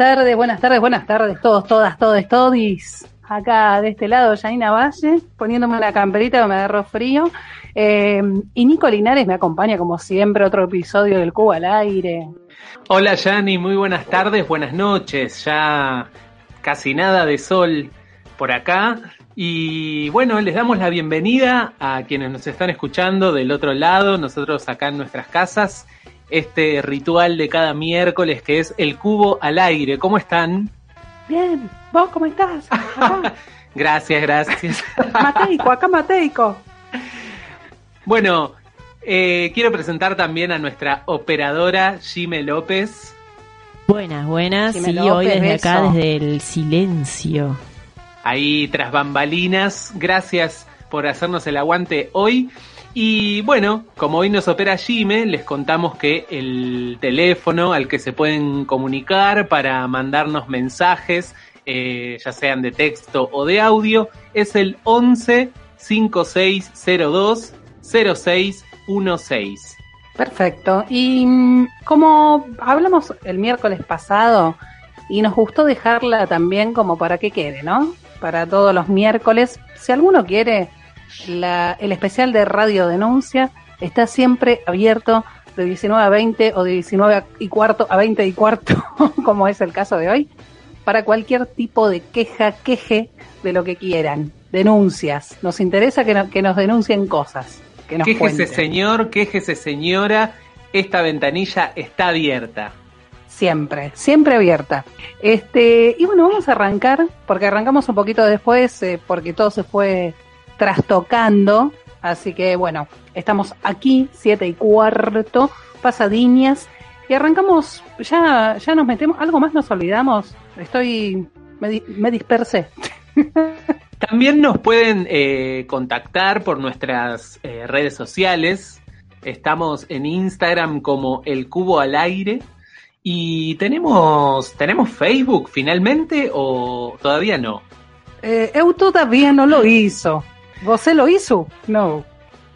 Tardes, buenas tardes, buenas tardes, todos, todas, todos, todis. Acá de este lado, Janina Valle, poniéndome una camperita que me agarró frío. Eh, y Nico Linares me acompaña, como siempre, otro episodio del Cubo al aire. Hola, Yani, muy buenas tardes, buenas noches. Ya casi nada de sol por acá. Y bueno, les damos la bienvenida a quienes nos están escuchando del otro lado, nosotros acá en nuestras casas este ritual de cada miércoles que es el cubo al aire. ¿Cómo están? Bien, ¿vos cómo estás? gracias, gracias. Mateico, acá Mateico. Bueno, eh, quiero presentar también a nuestra operadora Jime López. Buenas, buenas. Sí, hoy desde acá, desde el silencio. Ahí tras bambalinas. Gracias por hacernos el aguante hoy. Y bueno, como hoy nos opera Jime, les contamos que el teléfono al que se pueden comunicar para mandarnos mensajes, eh, ya sean de texto o de audio, es el 11 5602 0616. Perfecto. Y mm, como hablamos el miércoles pasado, y nos gustó dejarla también como para que quede, ¿no? Para todos los miércoles. Si alguno quiere la, el especial de Radio Denuncia está siempre abierto de 19 a 20 o de 19 y cuarto a 20 y cuarto, como es el caso de hoy, para cualquier tipo de queja, queje de lo que quieran. Denuncias. Nos interesa que, que nos denuncien cosas. Que nos quéjese señor, quéjese señora, esta ventanilla está abierta. Siempre, siempre abierta. Este, y bueno, vamos a arrancar, porque arrancamos un poquito después, eh, porque todo se fue trastocando. Así que bueno, estamos aquí, siete y cuarto, pasadiñas. Y arrancamos, ya, ya nos metemos, algo más nos olvidamos. Estoy, me, me dispersé. También nos pueden eh, contactar por nuestras eh, redes sociales. Estamos en Instagram como El Cubo al Aire. Y tenemos, ¿tenemos Facebook finalmente o todavía no? Eh, eu todavía no lo hizo. ¿Vos lo hizo? No.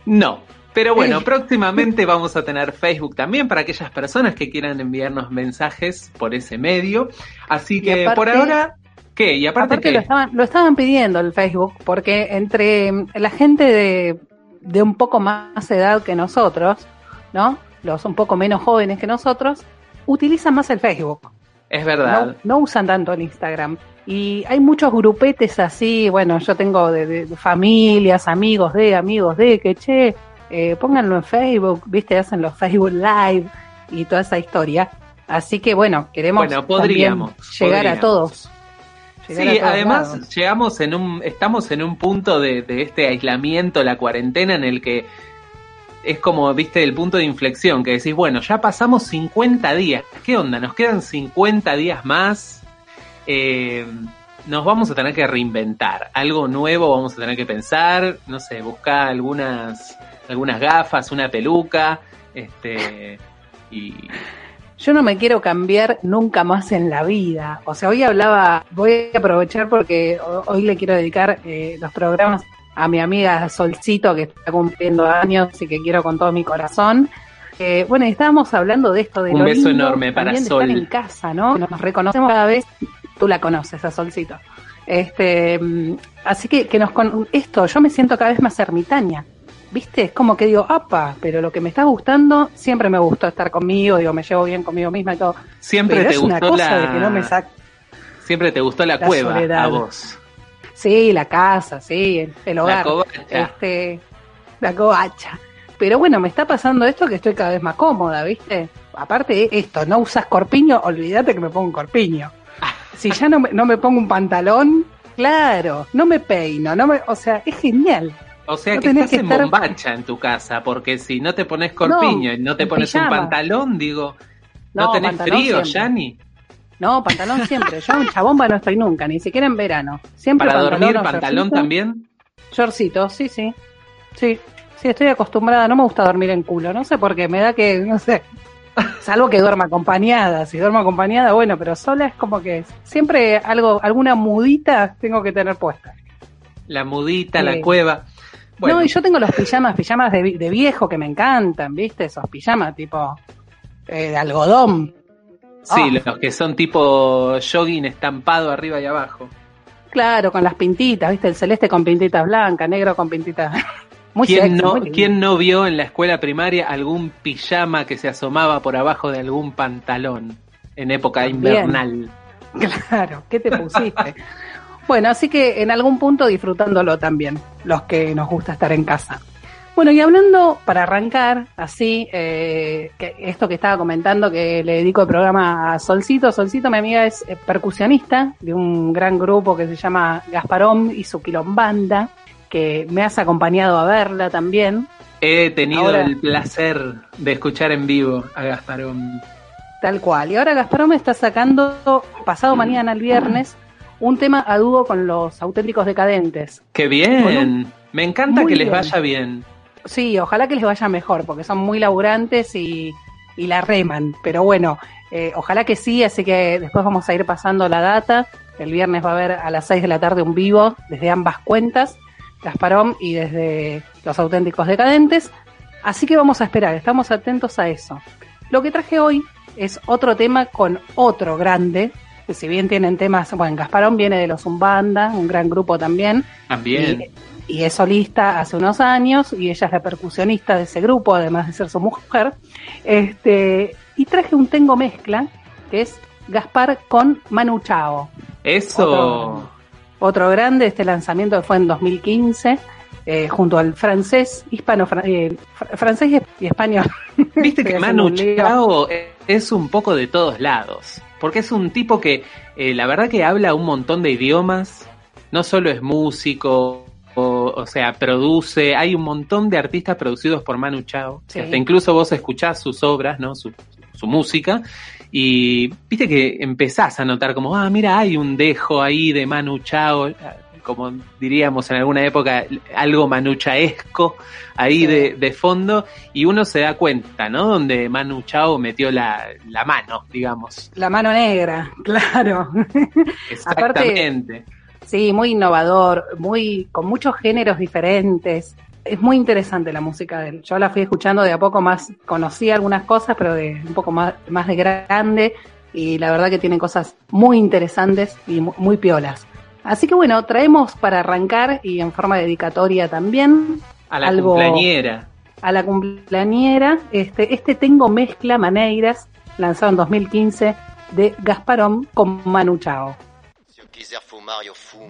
No. Pero bueno, próximamente vamos a tener Facebook también para aquellas personas que quieran enviarnos mensajes por ese medio. Así que por ahora, ¿qué? Y aparte, Lo, estaban, lo estaban pidiendo el Facebook, porque entre la gente de, de un poco más edad que nosotros, ¿no? Los un poco menos jóvenes que nosotros, utilizan más el Facebook. Es verdad. No, no usan tanto el Instagram. Y hay muchos grupetes así, bueno, yo tengo de, familias, amigos de, amigos de, que che, eh, pónganlo en Facebook, viste, hacen los Facebook Live y toda esa historia. Así que bueno, queremos bueno, podríamos, llegar a todos. sí, además llegamos en un, estamos en un punto de, de este aislamiento, la cuarentena, en el que es como, viste, el punto de inflexión, que decís, bueno, ya pasamos 50 días, ¿qué onda? ¿Nos quedan 50 días más? Eh, nos vamos a tener que reinventar. Algo nuevo vamos a tener que pensar, no sé, buscar algunas, algunas gafas, una peluca, este, y... Yo no me quiero cambiar nunca más en la vida. O sea, hoy hablaba, voy a aprovechar porque hoy le quiero dedicar eh, los programas a mi amiga Solcito, que está cumpliendo años y que quiero con todo mi corazón. Eh, bueno, estábamos hablando de esto de un beso enorme para Sol. en casa, ¿no? Nos reconocemos cada vez tú la conoces a Solcito. Este, mm, así que, que nos con esto, yo me siento cada vez más ermitaña. ¿Viste? Es como que digo, apa, pero lo que me está gustando, siempre me gustó estar conmigo, digo, me llevo bien conmigo misma y todo. Siempre te gustó la... que no me Siempre te gustó la, cueva a vos. Sí, la casa, sí, el hogar. La Este, la covacha. Pero bueno, me está pasando esto que estoy cada vez más cómoda, ¿viste? Aparte esto, no usas corpiño, olvídate que me pongo un corpiño. Si ya no me, no me pongo un pantalón, claro, no me peino, no me, o sea, es genial. O sea que estás en bombacha en tu casa, porque si no te pones corpiño y no te pones un pantalón, digo, ¿no, tenés frío, Yani? No, pantalón siempre. Yo un chabomba no estoy nunca, ni siquiera en verano. Siempre ¿Para dormir pantalón también? Shortcito, sí, sí. Sí, sí, estoy acostumbrada. No me gusta dormir en culo. No sé por qué, me da que, no sé. Salvo que duerma acompañada. Si duermo acompañada, bueno, pero sola es como que siempre algo, alguna mudita tengo que tener puesta. La mudita, la cueva. No, y yo tengo los pijamas, pijamas de, viejo que me encantan, ¿viste? Esos pijamas tipo eh, de algodón. Sí, ah. los que son tipo jogging estampado arriba y abajo. Claro, con las pintitas, ¿viste? El celeste con pintitas blancas, negro con pintitas. Muy ¿Quién, no, ¿Quién no vio en la escuela primaria algún pijama que se asomaba por abajo de algún pantalón en época invernal? Claro, ¿qué te pusiste? bueno, así que en algún punto disfrutándolo también, los que nos gusta estar en casa. Bueno, y hablando, para arrancar, así, eh, que esto que estaba comentando, que le dedico el programa a Solcito. Solcito, mi amiga, es percusionista de un gran grupo que se llama Gasparón y su quilombanda, que me has acompañado a verla también. He tenido el placer de escuchar en vivo a Gasparón. Tal cual. Y ahora Gasparón me está sacando, pasado mañana, el viernes, un tema a dúo con los auténticos decadentes. ¡Qué bien! Me encanta que les vaya bien. Sí, ojalá que les vaya mejor, porque son muy laburantes y, la reman. Pero bueno, eh, ojalá que sí, así que después vamos a ir pasando la data. El viernes va a haber a las 6 de la tarde un vivo desde ambas cuentas, Gasparón y desde Los Auténticos Decadentes. Así que vamos a esperar, estamos atentos a eso. Lo que traje hoy es otro tema con otro grande, que si bien tienen temas, bueno, Gasparón viene de los Umbanda, un gran grupo también. También y es solista hace unos años y ella es la percusionista de ese grupo, además de ser su mujer. Este, y traje un tengo mezcla que es Gaspar con Manu Chao. Eso. Otro, grande, este lanzamiento fue en 2015. Eh, junto al francés, hispano, eh, francés y español. Viste que Manu Chao es un poco de todos lados, porque es un tipo que eh, la verdad que habla un montón de idiomas, no solo es músico, o, sea, produce, hay un montón de artistas producidos por Manu Chao, incluso vos escuchás sus obras, ¿no? Su, su, música, y viste que empezás a notar como, ah, mira, hay un dejo ahí de Manu Chao, como diríamos en alguna época, algo manuchaesco ahí de, de, fondo, y uno se da cuenta, ¿no? Donde Manu Chao metió la, la mano, digamos. La mano negra, claro. Exactamente. Sí, muy innovador, muy con muchos géneros diferentes. Es muy interesante la música de él. Yo la fui escuchando de a poco más, conocí algunas cosas, pero de un poco más, más de grande y la verdad que tiene cosas muy interesantes y muy, piolas. Así que bueno, traemos para arrancar y en forma dedicatoria también a la cumpleañera. A la cumpleañera, este, este Tengo Mezcla Maneiras, lanzado en 2015 de Gasparón con Manu Chao. quiser fumar, eu fumo.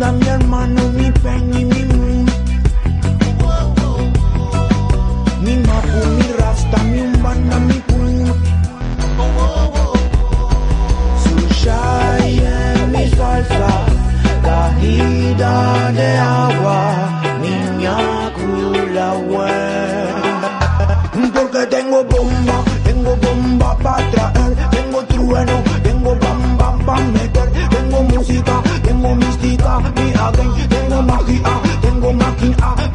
manda mi hermano, mi peña y mi moon. Mi mapu, mi rasta, mi umbanda, mi pun. Su shaya, mi salsa, cajida de agua. Tengo magia, tengo máquina,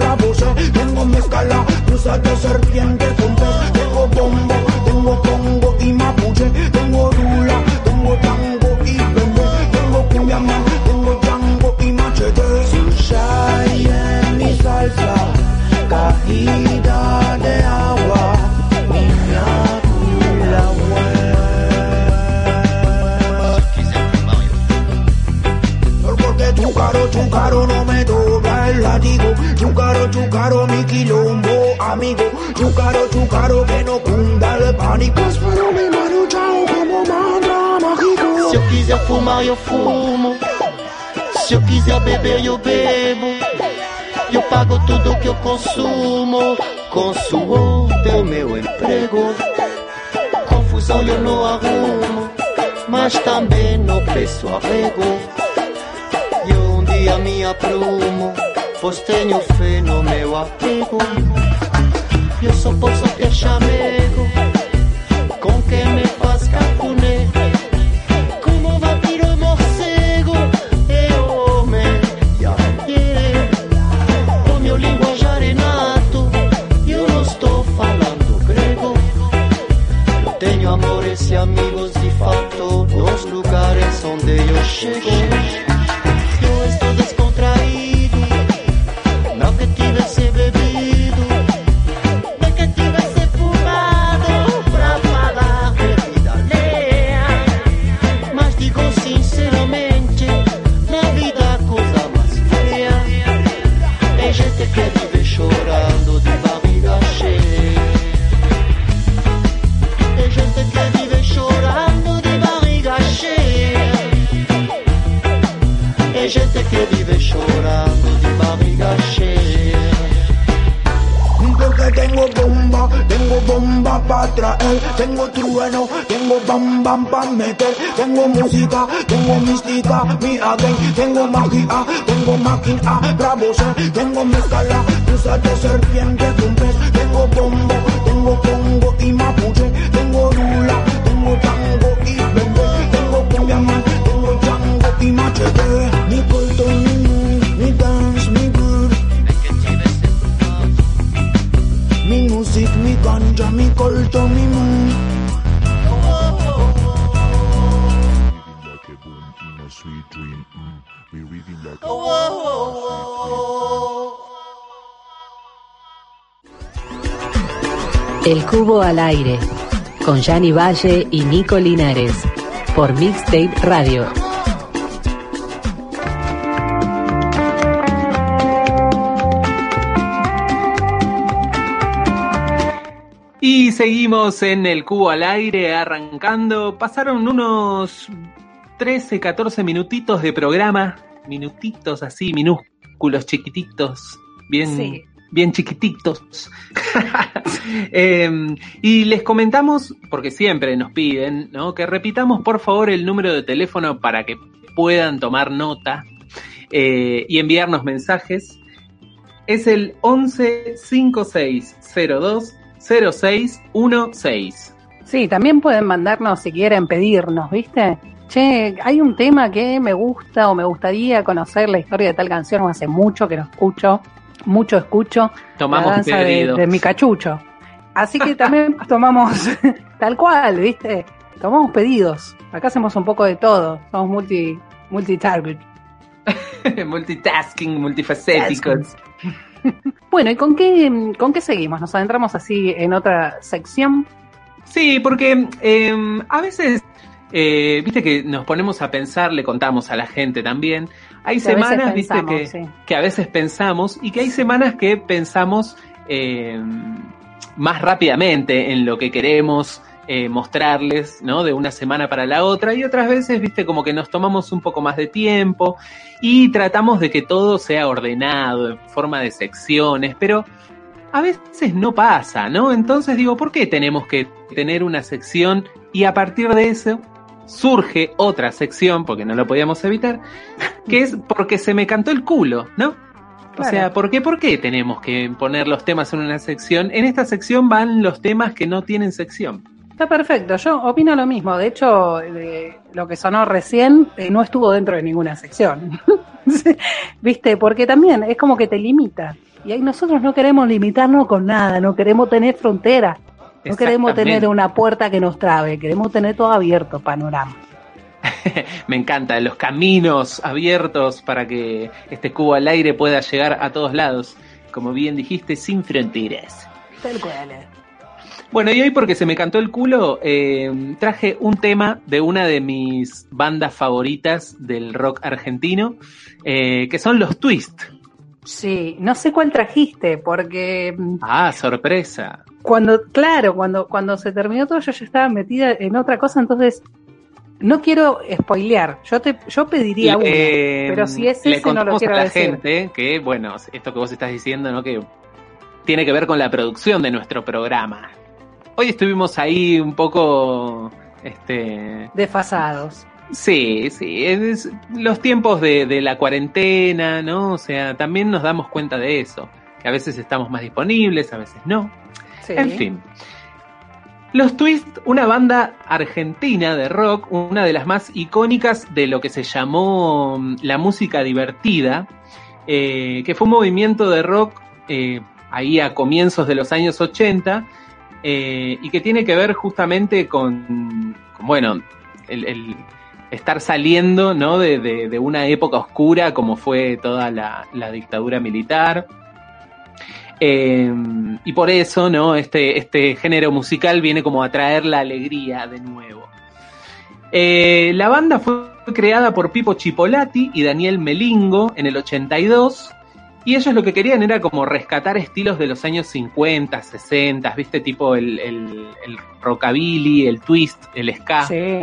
também não peço arrego. Eu um dia me aprumo. Pois tenho fé no meu apego. Eu só posso ter chamego. Gente que vive chorando de barriga. Porque tengo bomba, tengo bomba para traer, tengo trueno, tengo bam bam pa meter, tengo música, tengo mística, mi again, tengo magia, tengo máquina, bravo ser, tengo mezcala, usa de serpiente, un pez, tengo bombo, tengo congo y mapuche, tengo lula, tengo tango y bebé, tengo cumbia man, tengo tango y machete, El Cubo al Aire, con Yanni Valle y Nico Linares, por Mixtape Radio. Seguimos en el cubo al aire arrancando. Pasaron unos 13, 14 minutitos de programa. Minutitos así, minúsculos, chiquititos. Bien, Sí. bien chiquititos. Em, y les comentamos, porque siempre nos piden, ¿no? Que repitamos por favor el número de teléfono para que puedan tomar nota eh, y enviarnos mensajes. Es el 11 5602 0616. Sí, también pueden mandarnos si quieren pedirnos, ¿viste? Che, hay un tema que me gusta o me gustaría conocer la historia de tal canción, o hace mucho que lo escucho, mucho escucho. Tomamos la danza de, pedido. de mi cachucho. Así que también tomamos tal cual, ¿viste? Tomamos pedidos. Acá hacemos un poco de todo. Somos multi, multi-target. Multitasking, multifacéticos. Bueno, ¿y con qué, con qué seguimos? ¿Nos adentramos así en otra sección? Sí, porque eh, a veces, eh, viste que nos ponemos a pensar, le contamos a la gente también. Hay Que semanas, viste, que, sí. que a veces pensamos y que hay semanas que pensamos eh, más rápidamente en lo que queremos eh, mostrarles, ¿no? De una semana para la otra y otras veces, viste, como que nos tomamos un poco más de tiempo y tratamos de que todo sea ordenado en forma de secciones, pero a veces no pasa, ¿no? Entonces digo, ¿por qué tenemos que tener una sección y a partir de eso surge otra sección, porque no lo podíamos evitar, que es porque se me cantó el culo, ¿no? O sea, ¿por qué, ¿por qué tenemos que poner los temas en una sección? En esta sección van los temas que no tienen sección. Está perfecto, yo opino lo mismo. De hecho, de lo que sonó recién eh, no estuvo dentro de ninguna sección. ¿Viste? Porque también es como que te limita. Y ahí nosotros no queremos limitarnos con nada, no queremos tener frontera, no queremos tener una puerta que nos trabe, queremos tener todo abierto, panorama. Me encanta, los caminos abiertos para que este cubo al aire pueda llegar a todos lados. Como bien dijiste, sin fronteras. Tal cual. Bueno, y hoy porque se me cantó el culo, eh, traje un tema de una de mis bandas favoritas del rock argentino, eh, que son los Twist. Sí, no sé cuál trajiste, porque... Mm, ah, sorpresa. Cuando, claro, cuando, cuando se terminó todo, yo ya estaba metida en otra cosa, entonces no quiero spoilear. Yo te, yo pediría uno, pero si es ese no lo quiero a la decir. gente que, bueno, esto que vos estás diciendo, ¿no? Que tiene que ver con la producción de nuestro programa. Hoy estuvimos ahí un poco, este, desfasados. Sí, sí, es los tiempos de, de, la cuarentena, ¿no? O sea, también nos damos cuenta de eso, que a veces estamos más disponibles, a veces no. En fin. Los Twist, una banda argentina de rock, una de las más icónicas de lo que se llamó mm, la música divertida, eh, que fue un movimiento de rock eh, ahí a comienzos de los años 80 eh, y que tiene que ver justamente con, bueno, el, estar saliendo ¿no? de, una época oscura como fue toda la, la dictadura militar. Eh, y por eso, ¿no? Este, este género musical viene como a traer la alegría de nuevo. Eh, la banda fue creada por Pipo Chipolati y Daniel Melingo en el 82. Y ellos lo que querían era como rescatar estilos de los años 50, 60, ¿viste? Tipo el, el, el rockabilly, el twist, el ska. Sí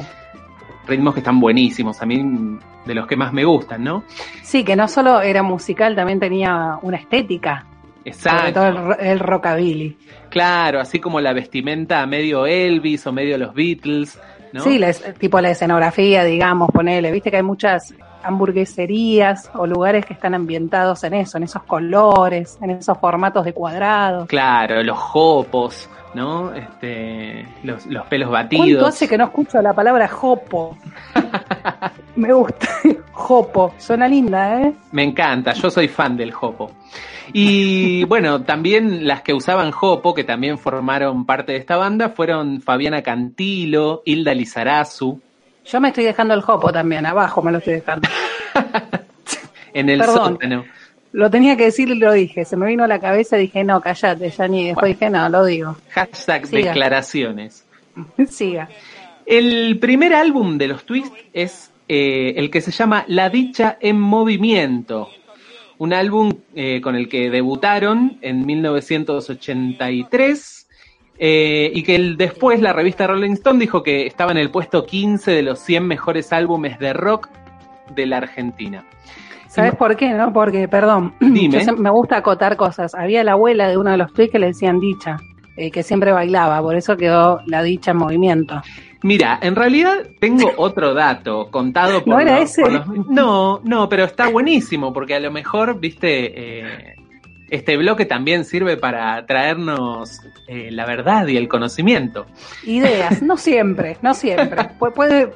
ritmos que están buenísimos, a mí de los que más me gustan, ¿no? Sí, que no solo era musical, también tenía una estética. Exacto. Sobre todo el, el rockabilly. Claro, así como la vestimenta medio Elvis o medio los Beatles, ¿no? Sí, la, tipo la escenografía, digamos, ponele, viste que hay muchas hamburgueserías o lugares que están ambientados en eso, en esos colores, en esos formatos de cuadrados. Claro, los jopos, ¿no? Este, los, los pelos batidos. ¿Cuánto hace que no escucho la palabra jopo? Me gusta. Jopo, suena linda, ¿eh? Me encanta, yo soy fan del jopo. Y bueno, también las que usaban jopo, que también formaron parte de esta banda, fueron Fabiana Cantilo, Hilda Lizarazu. Yo me estoy dejando el jopo también, abajo me lo estoy dejando. en el Perdón. sótano. Lo tenía que decir y lo dije. Se me vino a la cabeza y dije, no, callate, ya ni después dije, no, lo digo. Hashtag Siga. declaraciones. Siga. El primer álbum de los Twist es eh, el que se llama La Dicha en Movimiento. Un álbum eh, con el que debutaron en 1983 eh, y que el, después la revista Rolling Stone dijo que estaba en el puesto 15 de los 100 mejores álbumes de rock de la Argentina. ¿Sabes por qué? No, porque, perdón, Dime. yo me gusta acotar cosas. Había la abuela de uno de los tweets que le decían dicha, eh, que siempre bailaba, por eso quedó la dicha en movimiento. Mira, en realidad tengo otro dato contado por ¿No era los- ese? los- no, no, pero está buenísimo porque a lo mejor, viste, eh, este bloque también sirve para traernos eh, la verdad y el conocimiento. Ideas, no siempre, no siempre. Pu- puede,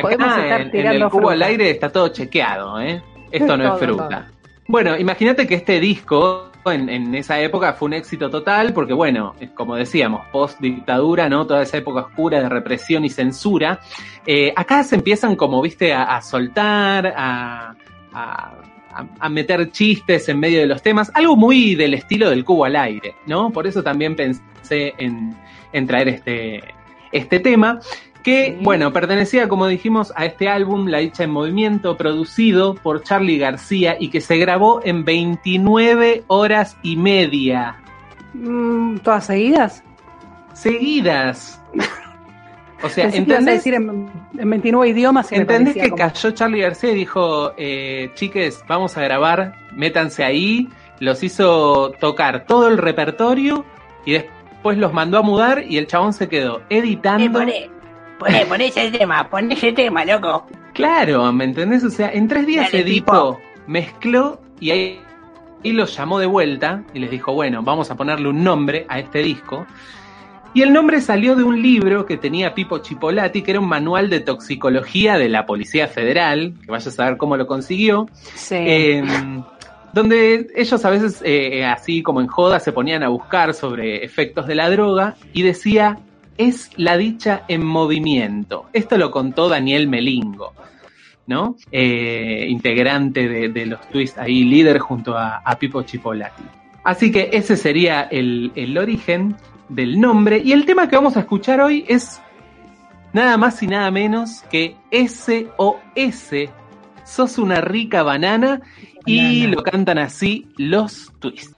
Podemos Acá estar en, en el cubo fruta. al aire está todo chequeado, ¿eh? Esto no es Todo, fruta. Bueno, imagínate que este disco en, en esa época fue un éxito total porque, bueno, como decíamos, post dictadura, ¿no? Toda esa época oscura de represión y censura. Eh, acá se empiezan como, viste, a, a soltar, a, a, a- a meter chistes en medio de los temas, algo muy del estilo del cubo al aire, ¿no? Por eso también pensé en, en traer este, este tema que, bueno, pertenecía, como dijimos, a este álbum, La Dicha en Movimiento, producido por Charlie García y que se grabó en 29 horas y media mm, ¿Todas seguidas? seguidas. O sea, decir en, en 29 idiomas. ¿Entendés que como- cayó Charlie García y dijo, eh, chiques, vamos a grabar, métanse ahí, los hizo tocar todo el repertorio y después los mandó a mudar y el chabón se quedó editando. poné, poné, poné ese tema, poné ese tema, loco. Claro, ¿me entendés? O sea, en tres días Dale, editó, mezcló y ahí y los llamó de vuelta y les dijo, bueno, vamos a ponerle un nombre a este disco. Y el nombre salió de un libro que tenía Pipo Chipolati, que era un manual de toxicología de la Policía Federal, que vaya a saber cómo lo consiguió, Sí. eh, donde ellos a veces, eh, así como en joda, se ponían a buscar sobre efectos de la droga y decía, es la dicha en movimiento. Esto lo contó Daniel Melingo. ¿no? Eh, integrante de, de los Twists ahí, líder junto a, a Pipo Chipolati. Así que ese sería el, el origen. Del nombre. Y el tema que vamos a escuchar hoy es nada más y nada menos que SOS. Sos una rica banana. Y lo cantan así los twists.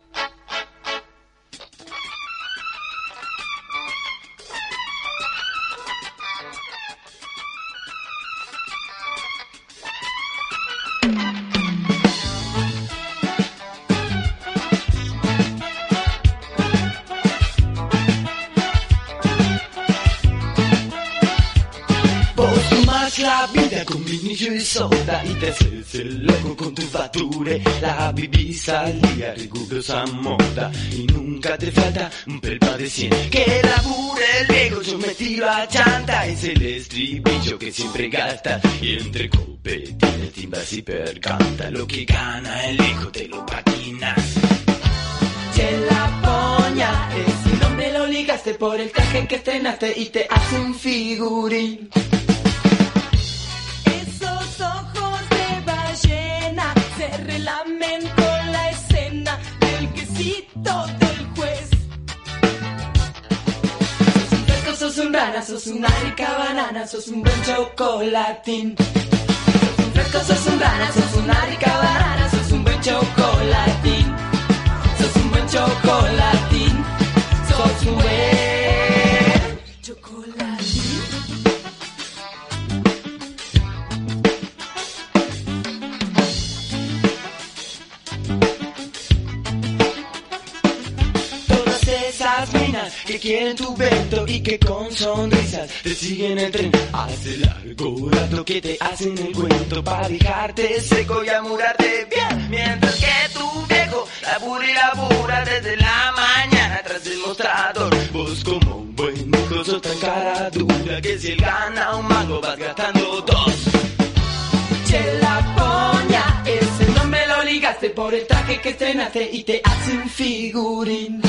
Y te haces el loco con tu fatture La vivi salía rigurosa moda y nunca te falta un pelpa de cien. Que labure el viejo, yo me tiro a chanta. Es el estribillo que siempre gasta y entre copetines, timbas y percanta. Lo que gana el hijo te lo patinas la poña, ese nombre lo ligaste por el traje que estrenaste y te hace un figurín la escena del quesito del juez. Sos un sos un rana, sos una rica banana, sos un buen chocolatín. Sos un sos un rana, sos una rica banana, sos un buen chocolatín. Sos un buen chocolatín, sos un buen que quieren tu vento y que con sonrisas te siguen el tren. Hace largo rato que te hacen el cuento para dejarte seco y amurarte bien. Mientras que tu viejo labura y labura desde la mañana tras el mostrador. Vos como un buen hijo sos tan cara dura que si él gana un mago vas gastando dos. Che la poña, ese nombre lo ligaste por el traje que estrenaste y te hace un figurín.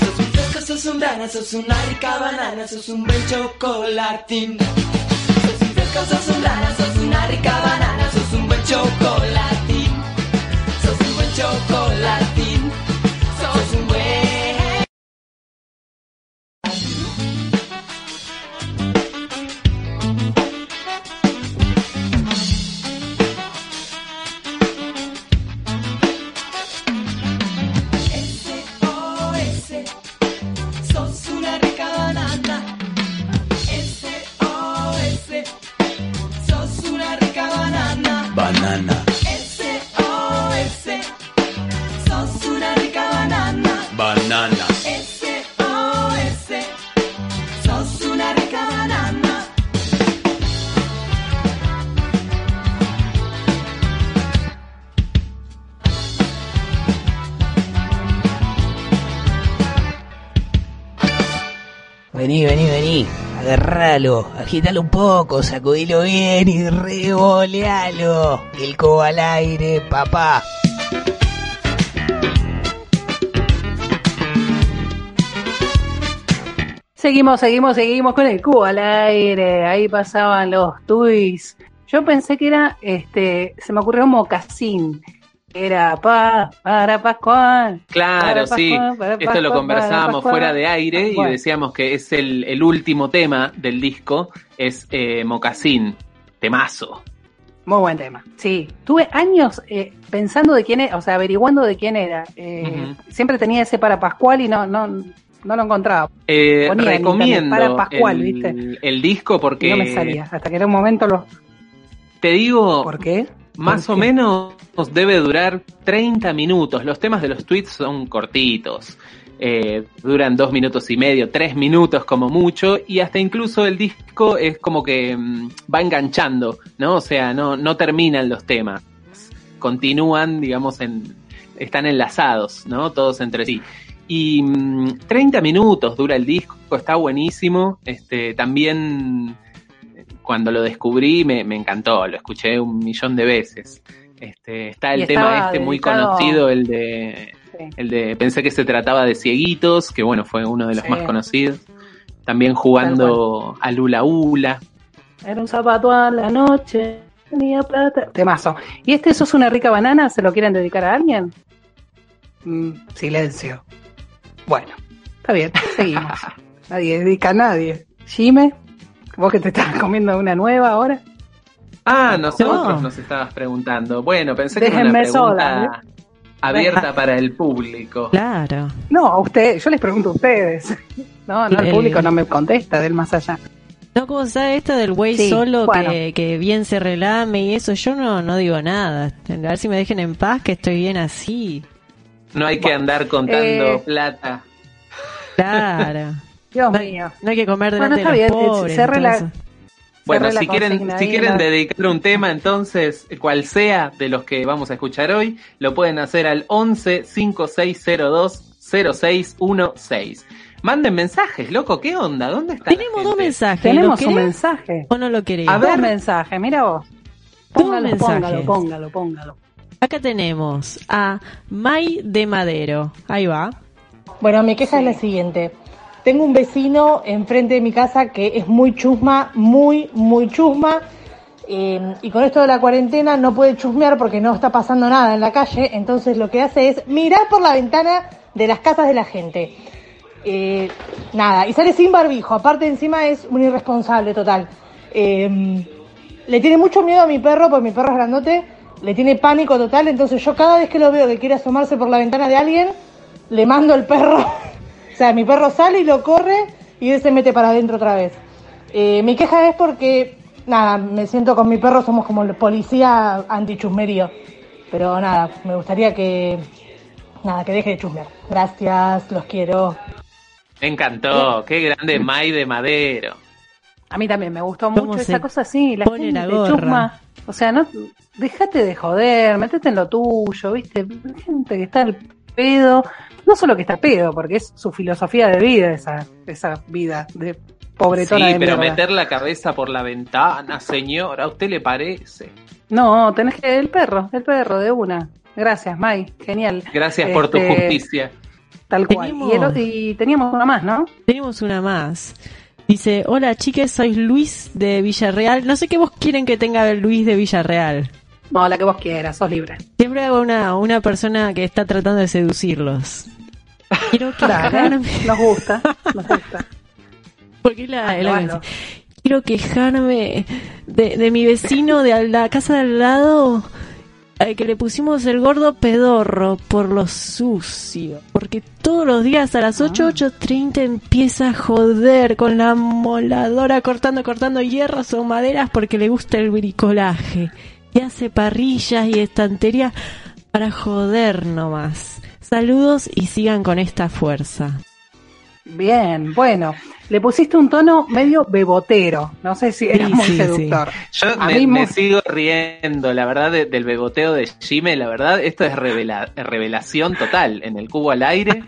Sos un fresco, sos un rana, sos una rica banana, un buen chocolatín. Sos un fresco, sos un sos una rica banana, sos un buen chocolatín. Agítalo un poco, sacudilo bien y revolealo. El cobo al aire, papá. Seguimos, seguimos, seguimos con el cubo al aire. Ahí pasaban los tuis. Yo pensé que era, este, se me ocurrió mocasín. Era pa, para Pascual. Claro, sí. Esto lo conversábamos fuera de aire y decíamos que es el, último tema del disco, es eh, Mocasín, temazo. Muy buen tema. Sí, tuve años eh, pensando de quién era, o sea, averiguando de quién era. Eh, siempre tenía ese para Pascual y no, no, no lo encontraba. Eh, recomiendo para Pascual, el, ¿viste? el disco porque... no me salía, hasta que era un momento lo... Te digo... ¿Por qué? Más o menos debe durar 30 minutos. Los temas de los tweets son cortitos. Eh, duran dos minutos y medio, tres minutos como mucho, y hasta incluso el disco es como que mm, va enganchando, ¿no? O sea, no, no terminan los temas. Continúan, digamos, en, están enlazados, ¿no? Todos entre sí. Y 30 mm, minutos dura el disco, está buenísimo. Este, también cuando lo descubrí me, encantó, lo escuché un millón de veces. Este, está el tema este muy conocido, el de, el de, pensé que se trataba de cieguitos, que bueno, fue uno de los más conocidos. también jugando a Lula Ula. Era un zapato a la noche, tenía plata. Temazo. ¿Y este eso es una rica banana? ¿Se lo quieren dedicar a alguien? Mm, silencio. Bueno, está bien, seguimos. nadie dedica a nadie. Jime, vos que te estás comiendo una nueva ahora. Ah, nosotros nos estabas preguntando. Bueno, pensé que era una pregunta ¿eh? abierta para el público. Claro. No, a usted, yo les pregunto a ustedes. No, no, el público no me contesta del más allá. No, como sabe esto del güey solo que, bien se relame y eso, yo no, no digo nada. A ver si me dejen en paz, que estoy bien así. No hay que andar contando eh, plata. Claro. Dios mío. No hay que comer delante de los pobres. bueno, si quieren, si quieren dedicar un tema, entonces, cual sea de los que vamos a escuchar hoy, lo pueden hacer al 11 5602 0616. Manden mensajes, loco, ¿qué onda? ¿Dónde está? Tenemos dos mensajes. Tenemos un mensaje. ¿O no lo querés? A ver, mensaje, mira vos. Póngalo, póngalo, póngalo, póngalo. Acá tenemos a May de Madero. Ahí va. Bueno, mi queja es la siguiente. Tengo un vecino enfrente de mi casa que es muy chusma, muy, muy chusma. Eh, y con esto de la cuarentena no puede chusmear porque no está pasando nada en la calle. Entonces lo que hace es mirar por la ventana de las casas de la gente. Eh, nada, y sale sin barbijo, aparte encima es un irresponsable total. Eh, le tiene mucho miedo a mi perro, porque mi perro es grandote, le tiene pánico total, entonces yo cada vez que lo veo que quiere asomarse por la ventana de alguien, le mando el perro. o sea, mi perro sale y lo corre y él se mete para adentro otra vez. Eh, mi queja es porque, nada, me siento con mi perro, somos como el policía antichusmerío. Pero nada, me gustaría que, nada, que deje de chusmear. Gracias, los quiero. Me encantó, qué grande May de Madero. A mí también me gustó mucho esa cosa así, la gente la chusma. O sea, no, déjate de joder, metete en lo tuyo, ¿viste? Gente que está al pedo, no solo que está pedo, porque es su filosofía de vida esa, esa vida de pobretona Sí, pero meter la cabeza por la ventana, señora, ¿a usted le parece? No, tenés que el perro, el perro de una. Gracias, May, genial. Gracias por tu este, justicia. Tal cual. Y, teníamos una más, ¿no? Teníamos una más. Dice, hola chicas, soy Luis de Villarreal. No sé qué vos quieren que tenga Luis de Villarreal. No, la que vos quieras, sos libre. Siempre hago una, una persona que está tratando de seducirlos. Quiero quejarme. Nos gusta, nos gusta. Porque la, la Quiero quejarme de, de mi vecino de la casa de al lado que le pusimos el gordo pedorro por lo sucio. Porque todos los días a las 8, 8.30 empieza a joder con la moladora cortando, cortando hierros o maderas porque le gusta el bricolaje. Y hace parrillas y estantería para joder nomás. Saludos y sigan con esta fuerza. Bien, bueno, le pusiste un tono medio bebotero, no sé si era muy seductor. Yo me, sigo riendo, la verdad, del beboteo de Jime, la verdad, esto es revelación total, en el cubo al aire.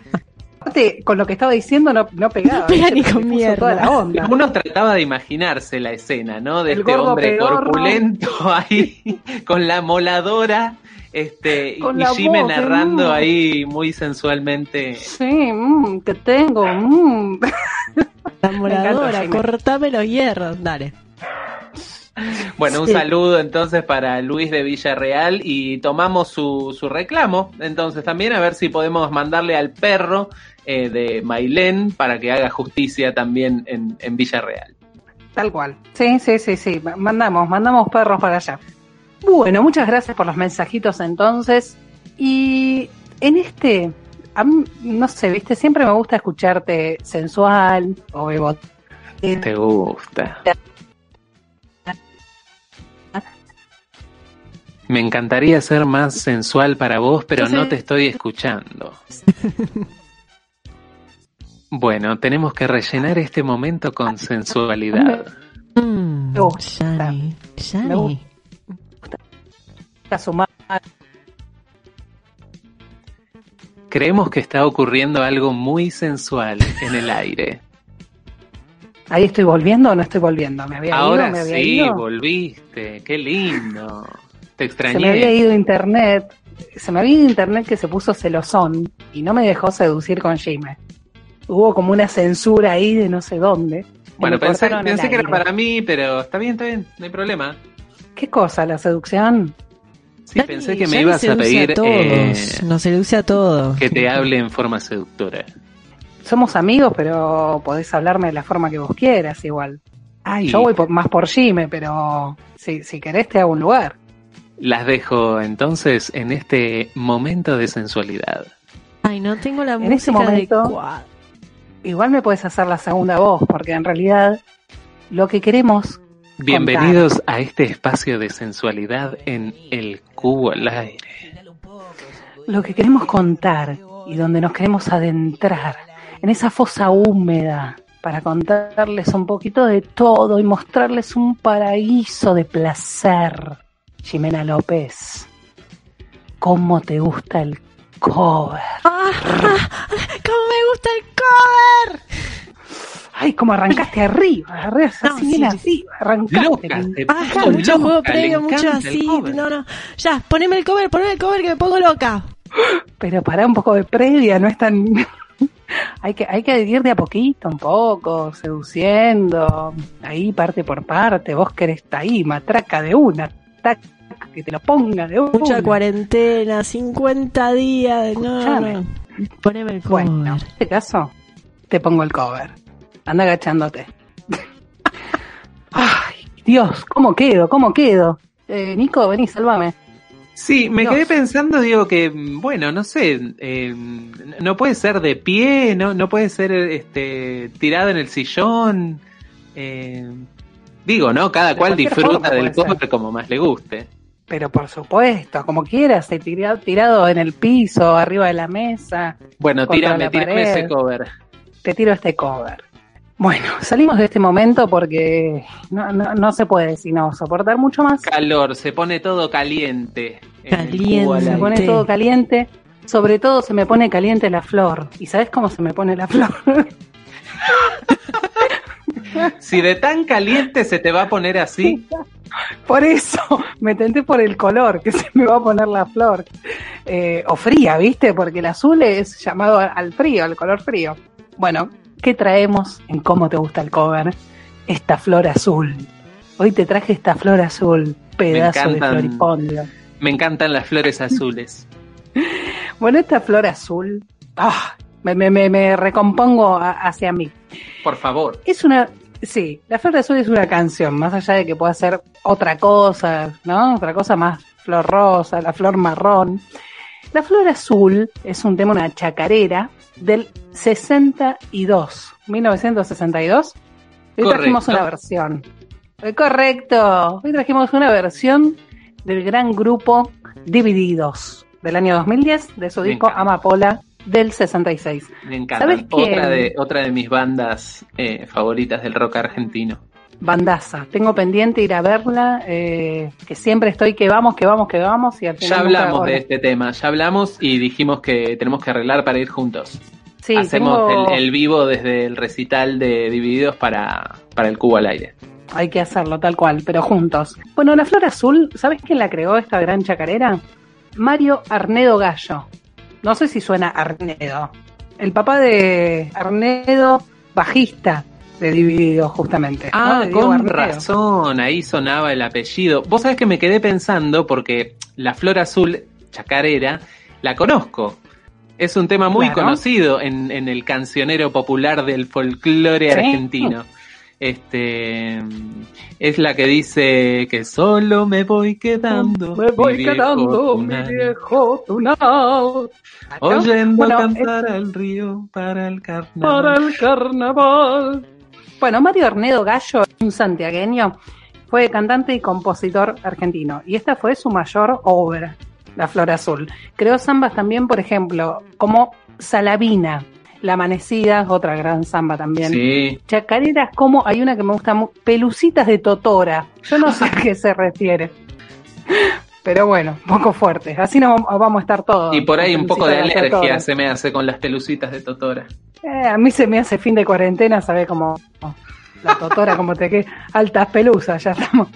Aparte, con lo que estaba diciendo no, no pegaba. ni con mierda. Uno trataba de imaginarse la escena, ¿no? De este hombre corpulento ahí, con la moladora este, y Jimmy narrando ahí muy sensualmente. Sí, mmm, que tengo. Mmm. La moradora, cortame los hierros, dale. Bueno, un saludo entonces para Luis de Villarreal y tomamos su, su reclamo. Entonces también a ver si podemos mandarle al perro eh, de Mailén para que haga justicia también en, en Villarreal. Tal cual. Sí, sí, sí, sí. Mandamos, mandamos perros para allá. Bueno, muchas gracias por los mensajitos entonces. Y en este, no sé, viste, siempre me gusta escucharte sensual o evo. Te gusta. Me encantaría ser más sensual para vos, pero no te estoy escuchando. Bueno, tenemos que rellenar este momento con sensualidad. Mm, Creemos que está ocurriendo algo muy sensual en el aire. Ahí estoy volviendo o no estoy volviendo. ¿Me había Ahora ido? ¿Me había sí, volviste. Qué lindo. Te extrañé. Se me había ido internet. Se me había ido internet que se puso celosón y no me dejó seducir con Jime. Hubo como una censura ahí de no sé dónde. Bueno, pensé, pensé que era para mí, pero está bien, está bien, no hay problema. ¿Qué cosa? ¿La seducción? Sí, pensé que me ibas a pedir. A eh, Nos seduce a todos. Que te hable en forma seductora. Somos amigos, pero podés hablarme de la forma que vos quieras, igual. Yo voy más por Jime, pero si, si querés te hago un lugar. Las dejo entonces en este momento de sensualidad. Ay, no tengo la en ese momento, Igual me puedes hacer la segunda voz, porque en realidad lo que queremos. Bienvenidos a este espacio de sensualidad en el cubo al aire. Lo que queremos contar y donde nos queremos adentrar, en esa fosa húmeda, para contarles un poquito de todo y mostrarles un paraíso de placer. Jimena López, ¿cómo te gusta el cover? Ah, ah, ¿Cómo me gusta el cover? Ay, como arrancaste arriba, arriba así bien así, arrancaste. ah, mucho juego previo, mucho así. No, no. Ya, poneme el cover, poneme el cover que me pongo loca. Pero para un poco de previa, no es tan hay que, hay que ir de a poquito, un poco, seduciendo, ahí parte por parte, vos querés estar ahí, matraca de una, que te lo ponga de una. Mucha cuarentena, 50 días, no, no. Poneme el cover. Bueno, en este caso, te pongo el cover. Anda agachándote. Ay, Dios, ¿cómo quedo? ¿Cómo quedo? Eh, Nico, vení, sálvame. Sí, me quedé pensando, digo que, bueno, no sé, eh, no puede ser de pie, no, no puede ser este, tirado en el sillón. Eh, digo, ¿no? Cada cual disfruta del cover como más le guste. Pero por supuesto, como quieras, tirado, tirado en el piso, arriba de la mesa. Bueno, tírame, tírame ese cover. Te tiro este cover. Bueno, salimos de este momento porque no, no, se puede sino soportar mucho más. Calor, se pone todo caliente. Caliente. Se pone todo caliente. Sobre todo se me pone caliente la flor. ¿Y sabes cómo se me pone la flor? si de tan caliente se te va a poner así. Por eso me tenté por el color que se me va a poner la flor. Eh, o fría, ¿viste? Porque el azul es llamado al frío, al color frío. Bueno, ¿Qué traemos en cómo te gusta el cover? Esta flor azul. Hoy te traje esta flor azul, pedazo de floripondio. Me encantan las flores azules. bueno, esta flor azul, ah, me, me, me, recompongo hacia mí. Por favor. Es una, sí, la flor azul es una canción, más allá de que pueda ser otra cosa, ¿no? Otra cosa más flor rosa, la flor marrón. La flor azul es un tema, una chacarera del 62, 1962. Hoy trajimos una versión. Eh, correcto. Hoy trajimos una versión del gran grupo Divididos del año 2010 de su disco Amapola del 66. Me encanta. Otra de, otra de mis bandas eh, favoritas del rock argentino. Bandaza. Tengo pendiente ir a verla, eh, que siempre estoy que vamos, que vamos, que vamos. Y al ya hablamos de este tema, ya hablamos y dijimos que tenemos que arreglar para ir juntos. Sí, Hacemos el, vivo desde el recital de Divididos para, para el cubo al aire. Hay que hacerlo tal cual, pero juntos. Bueno, la flor azul, ¿sabes quién la creó esta gran chacarera? Mario Arnedo Gallo. No sé si suena Arnedo. El papá de Arnedo, bajista de Divididos, justamente. Ah, con razón, ahí sonaba el apellido. Vos sabés que me quedé pensando porque la flor azul, chacarera, la conozco. Es un tema muy conocido en, en, el cancionero popular del folclore argentino. Este es la que dice que solo me voy quedando. Me voy quedando, mi viejo tunal. Oyendo cantar al río para el carnaval. Para el carnaval. Bueno, Mario Arnedo Gallo, un santiagueño, fue cantante y compositor argentino, y esta fue su mayor obra, La Flor Azul. Creó zambas también, por ejemplo, como Salavina, La Amanecida, otra gran samba también. Sí. Chacareras, como hay una que me gusta, Pelucitas de Totora. Yo no sé a qué se refiere. Pero bueno, un poco fuerte. Así no vamos a estar todos. Y por ahí un poco de alergia se me hace con las pelucitas de Totora. Eh, a mí se me hace fin de cuarentena, ¿sabes? Como la Totora, como te que altas pelusas, ya estamos.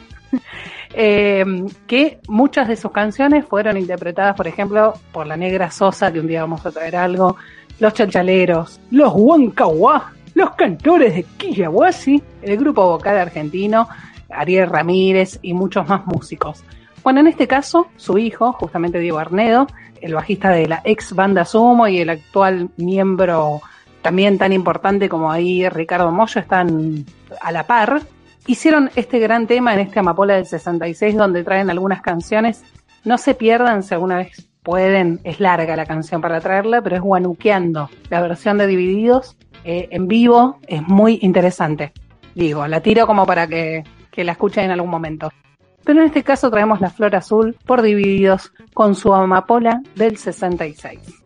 Eh, que muchas de sus canciones fueron interpretadas, por ejemplo, por la Negra Sosa, que un día vamos a traer algo, los chalchaleros, los huancahuá, los cantores de Quillahuasi, el grupo vocal argentino, Ariel Ramírez y muchos más músicos. Bueno, en este caso, su hijo, justamente Diego Arnedo, el bajista de la ex banda Sumo y el actual miembro también tan importante como ahí Ricardo Moyo, están a la par. Hicieron este gran tema en este Amapola del 66 donde traen algunas canciones. No se pierdan si alguna vez pueden, es larga la canción para traerla, pero es Guanuqueando, la versión de Divididos eh, en vivo, es muy interesante. Digo, la tiro como para que, que la escuchen en algún momento. Pero en este caso traemos la flor azul por Divididos con su amapola del 66.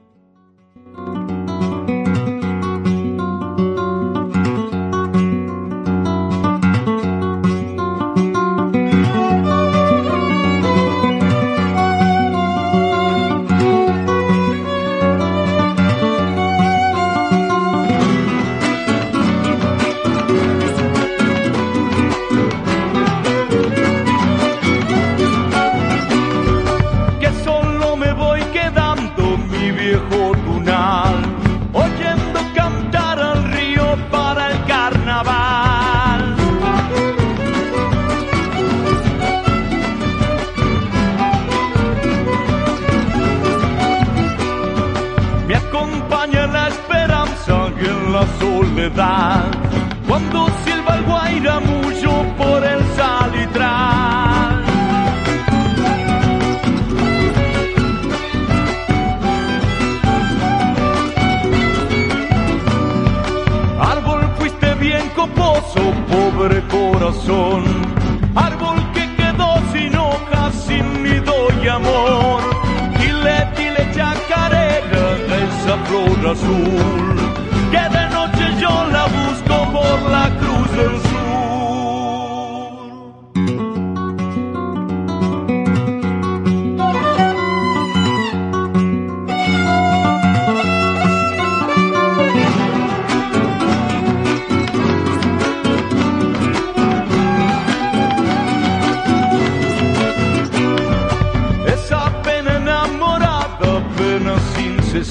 Cuando silba el guairamullo por el salitral. Árbol fuiste bien coposo, pobre corazón. Árbol que quedó sin hojas, sin nido y amor. Dile, dile chacarera de esa flor azul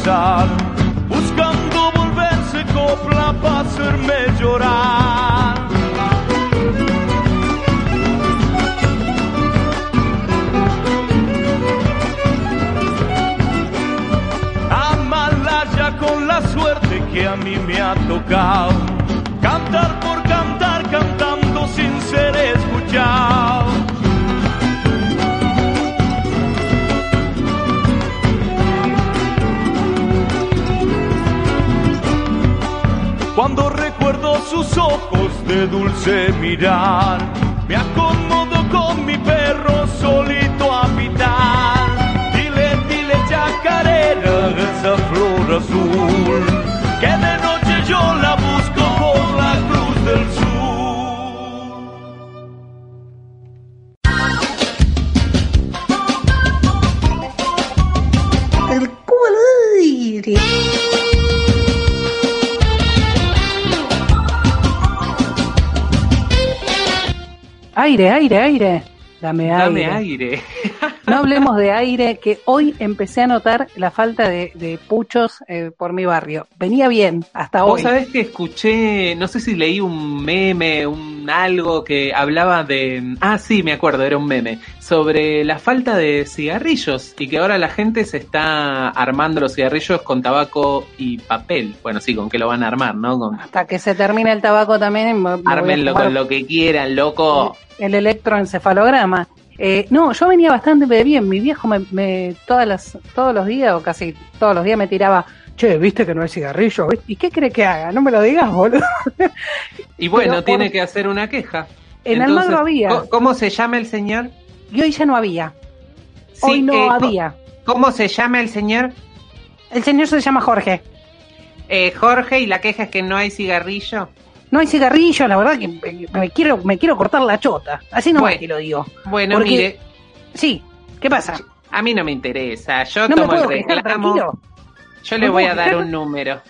sin cesar para hacerme llorar. Amalaya con la suerte que a mí me ha tocado. Ojos de dulce mirar, me acomodo con mi perro solito a pitar. Dile, dile chacarera, esa flor azul, que de noche yo la busco por la cruz del sur. Aire, aire, aire. Dame aire. Dame aire. no hablemos de aire, que hoy empecé a notar la falta de, puchos eh, por mi barrio. Venía bien hasta hoy. Vos sabés que escuché, no sé si leí un meme, un algo que hablaba de. Ah, sí, me acuerdo, era un meme. Sobre la falta de cigarrillos y que ahora la gente se está armando los cigarrillos con tabaco y papel. Bueno, sí, con qué lo van a armar, ¿no? Con... Hasta que se termine el tabaco también. Ármenlo con lo que quieran, loco. El, el electroencefalograma. Eh, no, yo venía bastante bien. Mi viejo me, todas las, todos los días, o casi todos los días, me tiraba, che, viste que no hay cigarrillo. ¿Y qué cree que haga? No me lo digas, boludo. Y bueno, tiene que hacer una queja. En Almagro había. ¿Cómo se llama el señor? Y hoy ya no había. hoy no eh, había. ¿Cómo se llama el señor? El señor se llama Jorge. Eh, Jorge, y la queja es que no hay cigarrillo no hay cigarrillo, la verdad que me, quiero, me quiero cortar la chota. Así no bueno, te lo digo. Bueno, mire. Sí, ¿qué pasa? A mí no me interesa. Yo tomo el reclamo. Yo le voy a dar un número.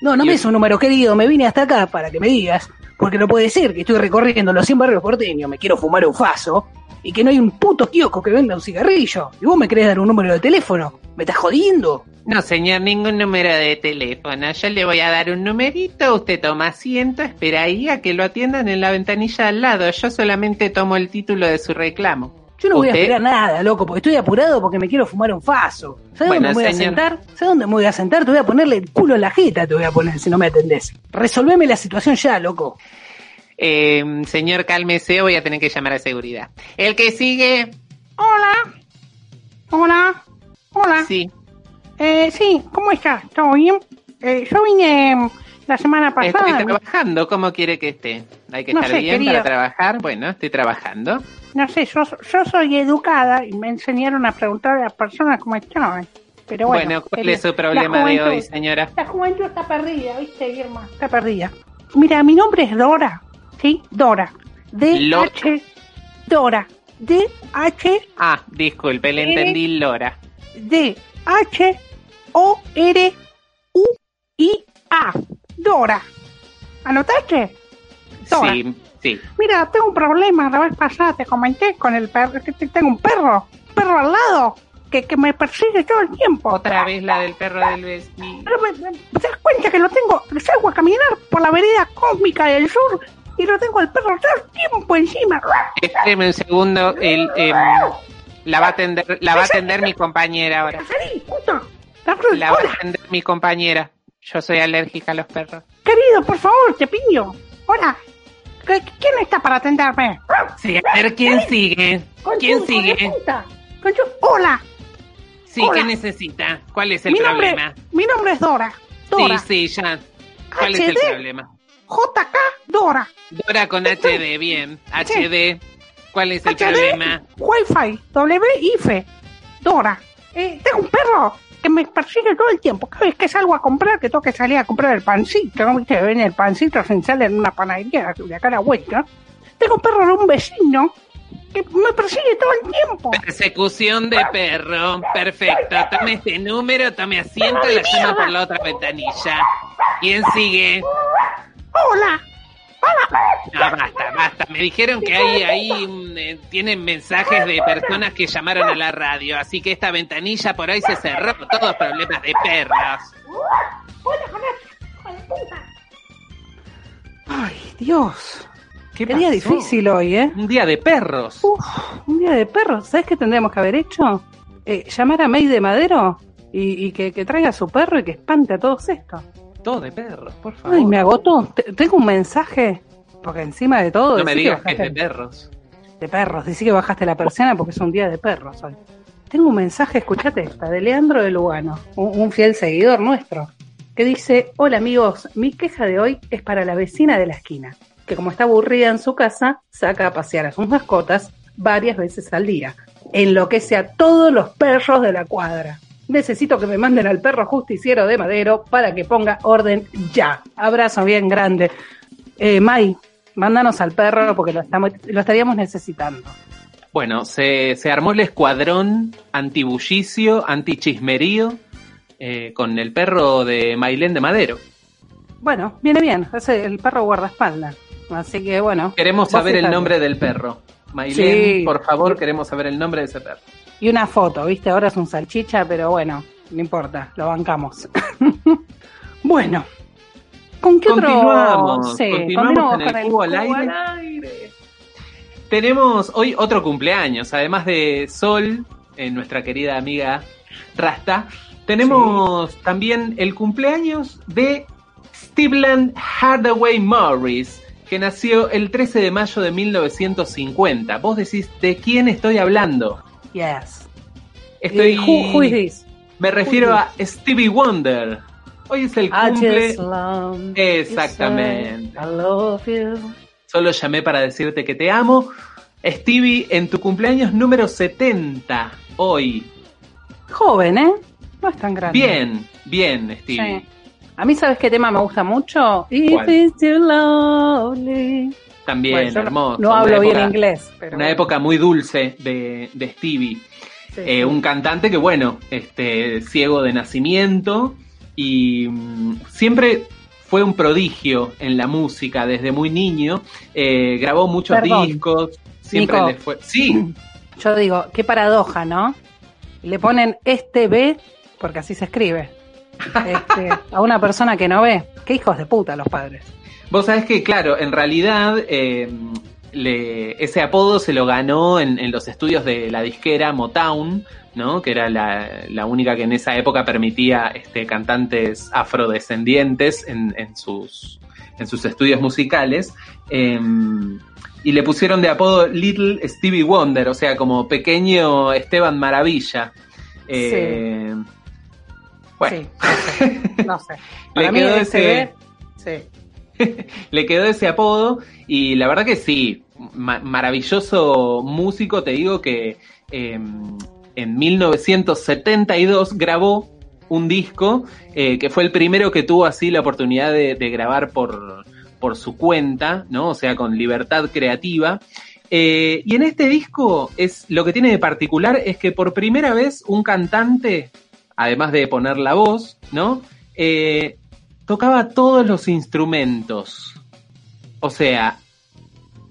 No, no me es un número, querido. Me vine hasta acá para que me digas. Porque no puede ser que estoy recorriendo los 100 barrios porteños, me quiero fumar un faso y que no hay un puto kiosco que venda un cigarrillo. Y vos me querés dar un número de teléfono. ¿Me estás jodiendo? No, señor, ningún número de teléfono. Yo le voy a dar un numerito, usted toma asiento, espera ahí a que lo atiendan en la ventanilla al lado. Yo solamente tomo el título de su reclamo. Yo no voy a esperar nada, loco, porque estoy apurado porque me quiero fumar un faso. ¿Sabes Bueno, dónde me voy a sentar? ¿Sabes dónde me voy a sentar? Te voy a ponerle el culo en la jeta, te voy a poner si no me atendés. Resolveme la situación ya, loco. Eh, señor, cálmese, voy a tener que llamar a seguridad. El que sigue. Hola. Hola. Hola. Sí. Eh, sí, ¿cómo estás? ¿Todo bien? Eh, yo vine la semana Estoy pasada. trabajando, ¿cómo quiere que esté? Hay que No estar sé, bien querido. para trabajar. Bueno, estoy trabajando. No sé, yo, yo soy educada y me enseñaron a preguntar a las personas cómo estaban. Pero bueno, Bueno, ¿cuál es su problema de hoy, señora? La juventud está perdida, ¿viste, Irma? Está perdida. Mira, mi nombre es Dora, ¿sí? Dora. D-H. Dora. D-H. Ah, disculpe, le entendí Lora. D-H-O-R-U-I-A. Dora. ¿Anotaste? Dora. Sí, sí. Mira, tengo un problema. La vez pasada te comenté con el perro. que Tengo un perro. Un perro al lado. Que, que me persigue todo el tiempo. Otra vez la del perro del vecino. Pero me- me- ¿Te das cuenta que lo tengo? Salgo a caminar por la vereda cósmica del sur y lo tengo al perro todo el tiempo encima. Espéreme un segundo, el, em, la va a atender, la va a atender mi compañera ahora. La va a atender mi compañera. Yo soy alérgica a los perros. Querido, por favor, te pido. Hola. ¿Qué- ¿Quién está para atenderme? Sí, a ver quién sigue. ¿Quién sigue? Hola. Sí. ¿qué necesita? ¿Cuál es el mi nombre, problema? mi nombre es Dora. Dora. Sí, sí, ya. ¿Cuál es el problema? JK Dora. Dora con HD, bien. HD. ¿Cuál es el HD. problema? Wi-Fi. W-IFE. Dora. Eh, tengo un perro que me persigue todo el tiempo. Cada vez que salgo a comprar, que tengo que salir a comprar el pancito. ¿No viste? Ven el pancito sin sale en una panadería de acá a la vuelta. Tengo un perro de un vecino que me persigue todo el tiempo. Persecución de perro. Perfecto. Tome este número, tome asiento y la llama por la otra ventanilla. ¿Quién sigue? Hola. No, basta, basta. Me dijeron que ahí mm, eh, tienen mensajes de personas que llamaron a la radio, así que esta ventanilla por ahí se cerró. Todos problemas de perros. Ay, Dios. ¿Qué Qué día pasó? difícil hoy, ¿eh? Un día de perros. Un día de perros. ¿Sabes qué tendríamos que haber hecho? Eh, llamar a May de Madero y, y que, que traiga a su perro y que espante a todos estos. Todo de perros, por favor. Ay, me agotó. Te- tengo un mensaje. Porque encima de todo. no me digas que es de perros. de perros. Decí que bajaste la persiana porque es un día de perros hoy. Tengo un mensaje, escuchate esta, de Leandro de Lugano, un, un fiel seguidor nuestro, que dice, hola amigos, mi queja de hoy es para la vecina de la esquina, que como está aburrida en su casa, saca a pasear a sus mascotas varias veces al día. Enloquece a todos los perros de la cuadra. Necesito que me manden al perro justiciero de Madero para que ponga orden ya. Abrazo bien grande. Eh, May, mándanos al perro porque lo, estamos, lo estaríamos necesitando. Bueno, se, se armó el escuadrón antibullicio, antichismerío, eh, con el perro de Mailén de Madero. Bueno, viene bien, es el perro guardaespaldas. Así que bueno. Queremos saber el nombre del perro. Mailén, Sí. por favor, queremos saber el nombre de ese perro. Y una foto, ¿viste? Ahora es un salchicha, pero bueno, no importa, lo bancamos. bueno. ¿Con qué Continuamos, otro? Sí, continuamos el con cubo al aire. Tenemos hoy otro cumpleaños, además de Sol, eh, nuestra querida amiga Rasta. Tenemos también el cumpleaños de Stephen Hardaway Morris, que nació el 13 de mayo de 1950. Vos decís, ¿de quién estoy hablando? Yes. Estoy... Who- who is this? Me refiero a Stevie Wonder. Hoy es el cumple... Exactamente. say I love you. Solo llamé para decirte que te amo. Stevie, en tu cumpleaños número 70, hoy. Joven, ¿eh? No es tan grande. Bien, bien, Stevie. Sí. A mí, ¿sabes qué tema me gusta mucho? If ¿Cuál? it's too lonely. También, Bueno, yo no- hermoso. No hablo bien inglés, pero. Una época muy dulce de, de Stevie. Sí, Eh, sí. Un cantante que, bueno, este, ciego de nacimiento y mm, siempre fue un prodigio en la música desde muy niño. Eh, grabó muchos Perdón. discos. Siempre Nico. le fue. Sí, Yo digo, qué paradoja, ¿no? Le ponen este B porque así se escribe. Este, a una persona que no ve. Qué hijos de puta los padres. Vos sabés que, claro, en realidad eh, ese apodo se lo ganó en, los estudios de la disquera Motown, ¿no? que era la, única que en esa época permitía este, cantantes afrodescendientes en, sus, en sus estudios musicales. Em, y le pusieron de apodo Little Stevie Wonder, o sea, como pequeño Esteban Maravilla. Eh, bueno, no sé. le quedó ese, le quedó ese apodo y la verdad que sí, maravilloso músico, te digo que em, en 1972 grabó un disco eh, que fue el primero que tuvo así la oportunidad de, grabar por, por, su cuenta, ¿no? O sea, con libertad creativa. Eh, y en este disco es lo que tiene de particular es que por primera vez un cantante, además de poner la voz, ¿no? Eh, tocaba todos los instrumentos. O sea,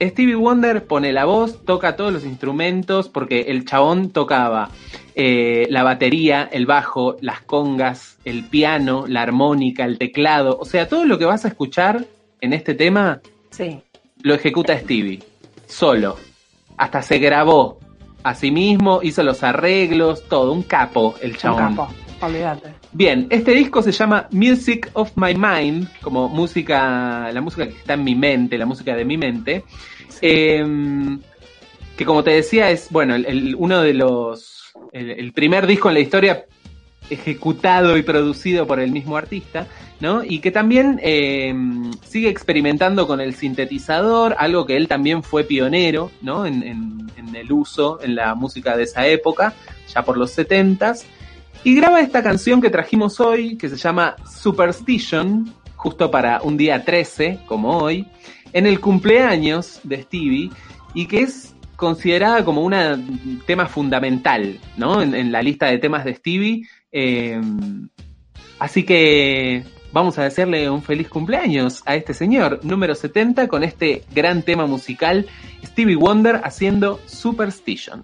Stevie Wonder pone la voz, toca todos los instrumentos, porque el chabón tocaba eh, la batería, el bajo, las congas, el piano, la armónica, el teclado. O sea, todo lo que vas a escuchar en este tema sí. lo ejecuta Stevie, solo. Hasta se grabó a sí mismo, hizo los arreglos, todo, un capo el chabón. Un capo, olvídate. Bien, este disco se llama Music of My Mind, como música, la música que está en mi mente, la música de mi mente. Em, que como te decía es, bueno, el, uno de los, el, primer disco en la historia ejecutado y producido por el mismo artista, ¿no? Y que también em, sigue experimentando con el sintetizador, algo que él también fue pionero, ¿no? En, en el uso en la música de esa época, ya por los setentas. Y graba esta canción que trajimos hoy, que se llama Superstition, justo para un día 13, como hoy, en el cumpleaños de Stevie, y que es considerada como un tema fundamental, ¿no? En, la lista de temas de Stevie. Eh, así que vamos a decirle un feliz cumpleaños a este señor, número 70, con este gran tema musical, Stevie Wonder haciendo Superstition.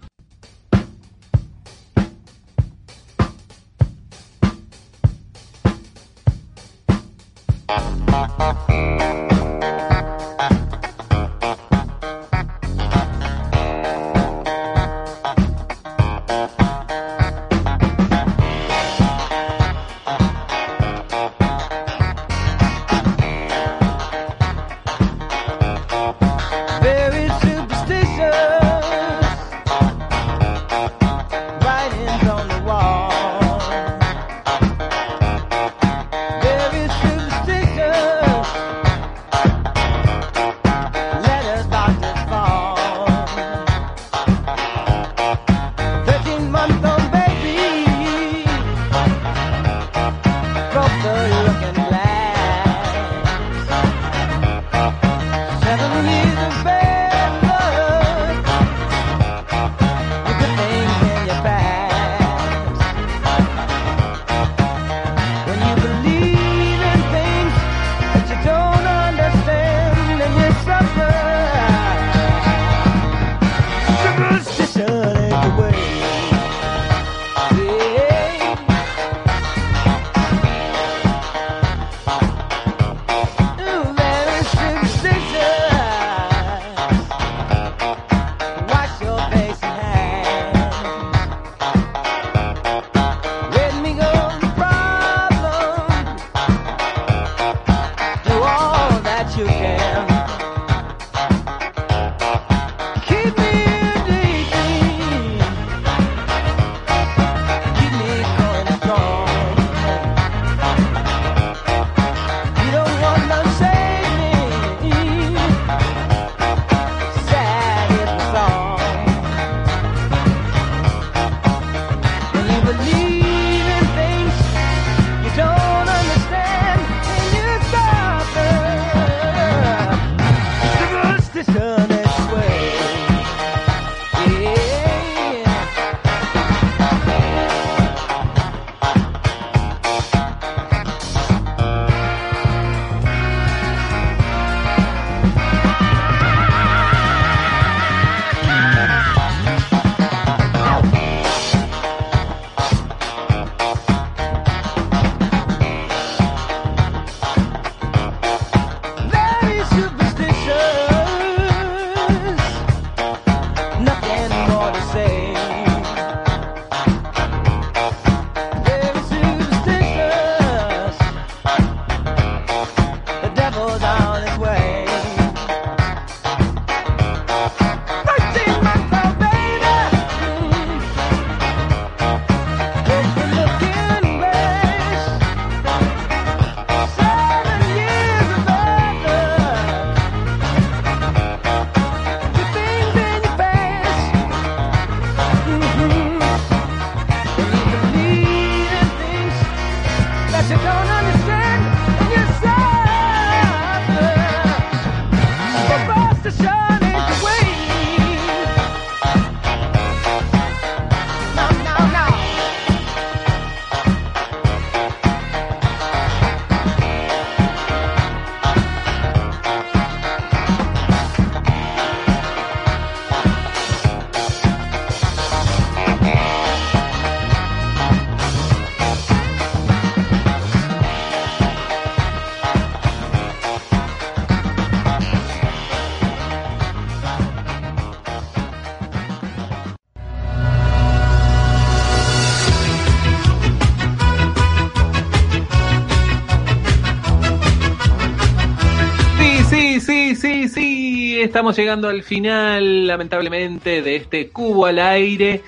Sí, sí. Estamos llegando al final, lamentablemente, de este cubo al aire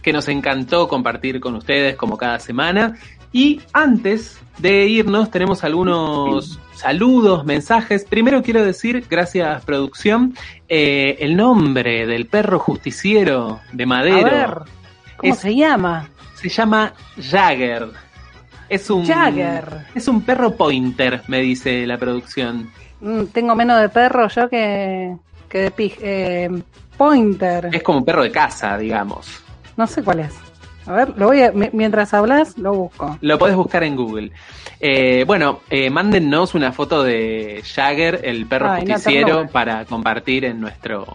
que nos encantó compartir con ustedes como cada semana. Y antes de irnos, tenemos algunos saludos, mensajes. Primero quiero decir, gracias producción, eh, el nombre del perro justiciero de Madero. A ver, ¿cómo Es- se llama? Se llama Jagger. Es un, Jagger. Es un perro pointer, me dice la producción. Mm, tengo menos de perro yo que, que de pig. eh, pointer. Es como un perro de casa, digamos. No sé cuál es. A ver, lo voy a, mi- mientras hablas, lo busco. Lo podés buscar en Google. Eh, bueno, eh, mándennos una foto de Jagger, el perro Ay, justiciero, para compartir en nuestro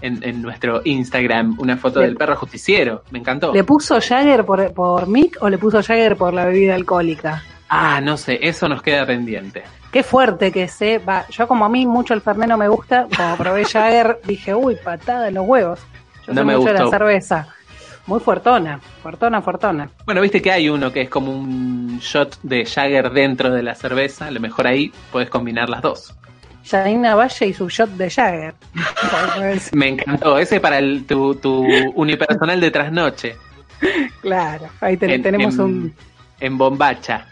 en, en nuestro Instagram una foto Le- del perro justiciero. Me encantó. ¿Le puso Jagger por, por Mick o le puso Jagger por la bebida alcohólica? Ah, no sé, eso nos queda pendiente. Qué fuerte que se va. Yo como a mí mucho el Fernet no me gusta, como probé Jagger, dije, uy, patada en los huevos. Yo No soy me mucho de la cerveza. Muy fuertona, fuertona, fuertona. Bueno, viste que hay uno que es como un shot de Jagger dentro de la cerveza. A lo mejor ahí puedes combinar las dos. Janina Valle y su shot de Jagger. Me encantó. Ese para el, tu, tu unipersonal de trasnoche. claro, ahí ten- En- tenemos en- un... En bombacha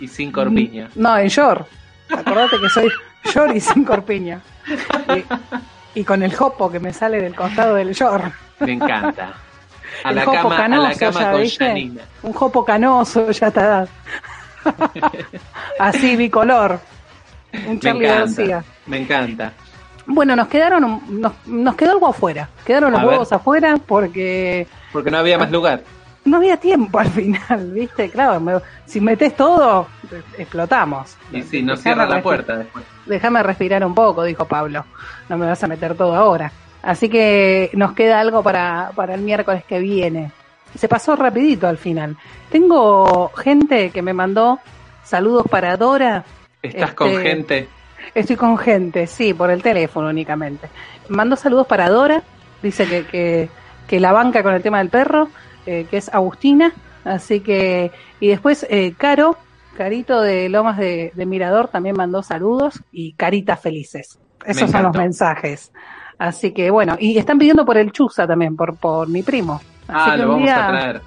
y sin corpiño. No, en short. Acordate que soy short y sin corpiño. Y, y con el jopo que me sale del costado del short. Me encanta. A El la jopo cama, a la canoso cama ya, con. Un jopo canoso, ya está. Así, bicolor. Un Me Charlie encanta. García. Me encanta. Bueno, nos quedaron, nos, nos quedó algo afuera. Quedaron los A ver. huevos afuera porque Porque no había más lugar. No había tiempo al final, ¿viste? Claro, me- si metes todo, explotamos. Y sí, nos Dejame cierran la puerta después. Déjame respirar un poco, dijo Pablo. No me vas a meter todo ahora. Así que nos queda algo para, para el miércoles que viene. Se pasó rapidito al final. Tengo gente que me mandó saludos para Dora. Estás con Este, gente. Estoy con gente, sí, por el teléfono únicamente. Mandó saludos para Dora, dice que, que, que la banca con el tema del perro, eh, que es Agustina, así que, y después eh, Caro, Carito de Lomas de, de Mirador también mandó saludos y caritas felices. Esos son los mensajes. Así que bueno, y están pidiendo por el Chuza también, por, por mi primo. Así Ah, que lo un vamos día, a traer.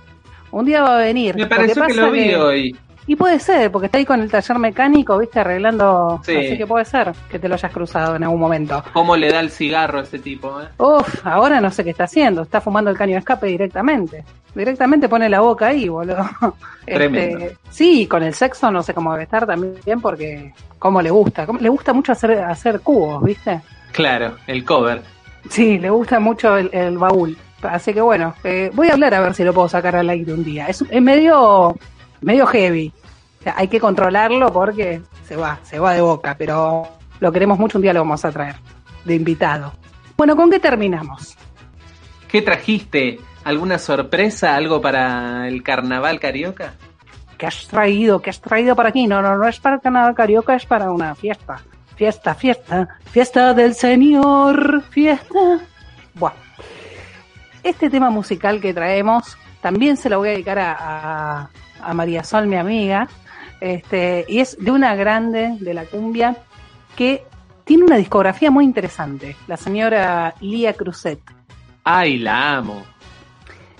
Un día va a venir. Me Lo que pareció que lo vi hoy. Y puede ser, porque está ahí con el taller mecánico, viste, arreglando. Sí. Así que puede ser que te lo hayas cruzado en algún momento. ¿Cómo le da el cigarro a ese tipo? eh? Uf, ahora no sé qué está haciendo. Está fumando el caño de escape directamente. Directamente pone la boca ahí, boludo. Tremendo. Este, sí, con el sexo no sé cómo debe estar también, porque cómo le gusta. Cómo- Le gusta mucho hacer, hacer cubos, viste. Claro, el cover. Sí, le gusta mucho el, el baúl. Así que bueno, eh, voy a hablar a ver si lo puedo sacar al aire un día. Es, es medio, medio heavy. O sea, hay que controlarlo porque se va, se va de boca, pero lo queremos mucho, un día lo vamos a traer de invitado. Bueno, ¿con qué terminamos? ¿Qué trajiste? ¿Alguna sorpresa? ¿Algo para el carnaval carioca? ¿Qué has traído? ¿Qué has traído para aquí? No, no, no es para el canal carioca, es para una fiesta. Fiesta, fiesta, fiesta del Señor, fiesta. Bueno, este tema musical que traemos también se lo voy a dedicar a, a- a María Sol, mi amiga, este, y es de una grande de la cumbia que tiene una discografía muy interesante, la señora Lía Cruzet. ¡Ay, la amo!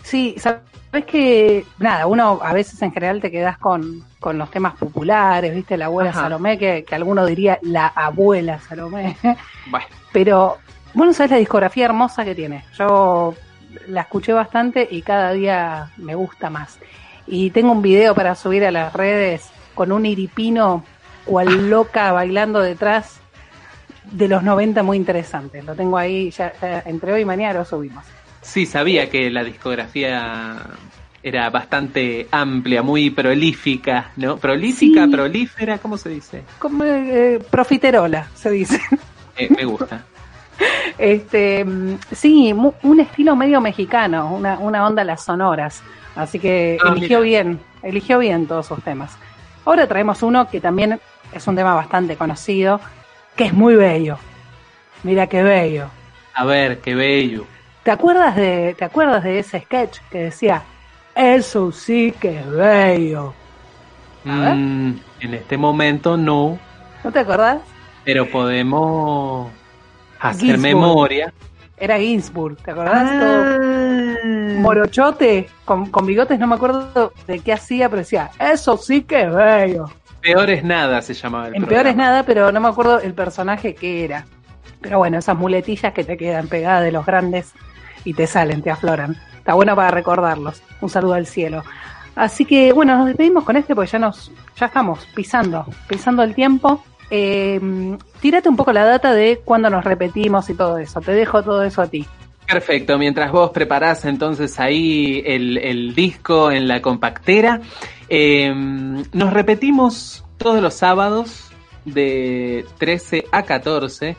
Sí, sabes que, nada, uno a veces en general te quedas con, con los temas populares, viste, la abuela Ajá. Salomé, que, que alguno diría la abuela Salomé, Bueno, pero bueno, sabes la discografía hermosa que tiene. Yo la escuché bastante y cada día me gusta más. Y tengo un video para subir a las redes con un iripino cual loca bailando detrás de los 90 muy interesante. Lo tengo ahí, ya, ya entre hoy y mañana lo subimos. Sí, sabía que la discografía era bastante amplia, muy prolífica, ¿no? Prolífica, Sí. prolífera, ¿cómo se dice? Como eh, profiterola, se dice. Eh, me gusta. Este, mm, sí, mu- un estilo medio mexicano, una, una onda a las sonoras. Así que Ah, eligió mira. bien, eligió bien todos sus temas. Ahora traemos uno que también es un tema bastante conocido, que es muy bello. Mira qué bello. A ver, qué bello. ¿Te acuerdas de, te acuerdas de ese sketch que decía, eso sí que es bello? A ver. Mm, en este momento no, ¿No te acordás? pero podemos hacer memoria. Era Ginsburg, ¿te acordás? Ah. Todo morochote, con, con bigotes, no me acuerdo de qué hacía, pero decía, eso sí que es bello. Peor es nada se llamaba el En programa. peor es nada, pero no me acuerdo el personaje que era. Pero bueno, esas muletillas que te quedan pegadas de los grandes y te salen, te afloran. Está bueno para recordarlos. Un saludo al cielo. Así que bueno, nos despedimos con este porque ya nos, ya estamos pisando, pisando el tiempo. Eh, tírate un poco la data de cuándo nos repetimos y todo eso. Te dejo todo eso a ti. Perfecto, mientras vos preparás entonces ahí el, el disco en la compactera, eh, nos repetimos todos los sábados de 13 a 14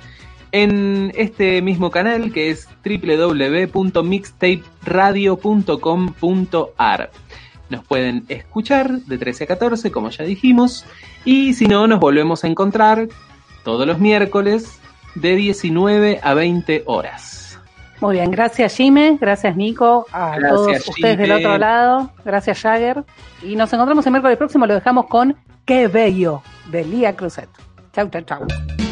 en este mismo canal que es www.mixtaperadio.com.ar. Nos pueden escuchar de 13 a 14, como ya dijimos, y si no, nos volvemos a encontrar todos los miércoles de 19 a 20 horas. Muy bien, gracias Jime, gracias Nico, a Gracias, todos ustedes del otro lado, gracias Jagger. Y nos encontramos el miércoles próximo, lo dejamos con Qué Bello, de Lía Cruzet. Chau, chau, chau.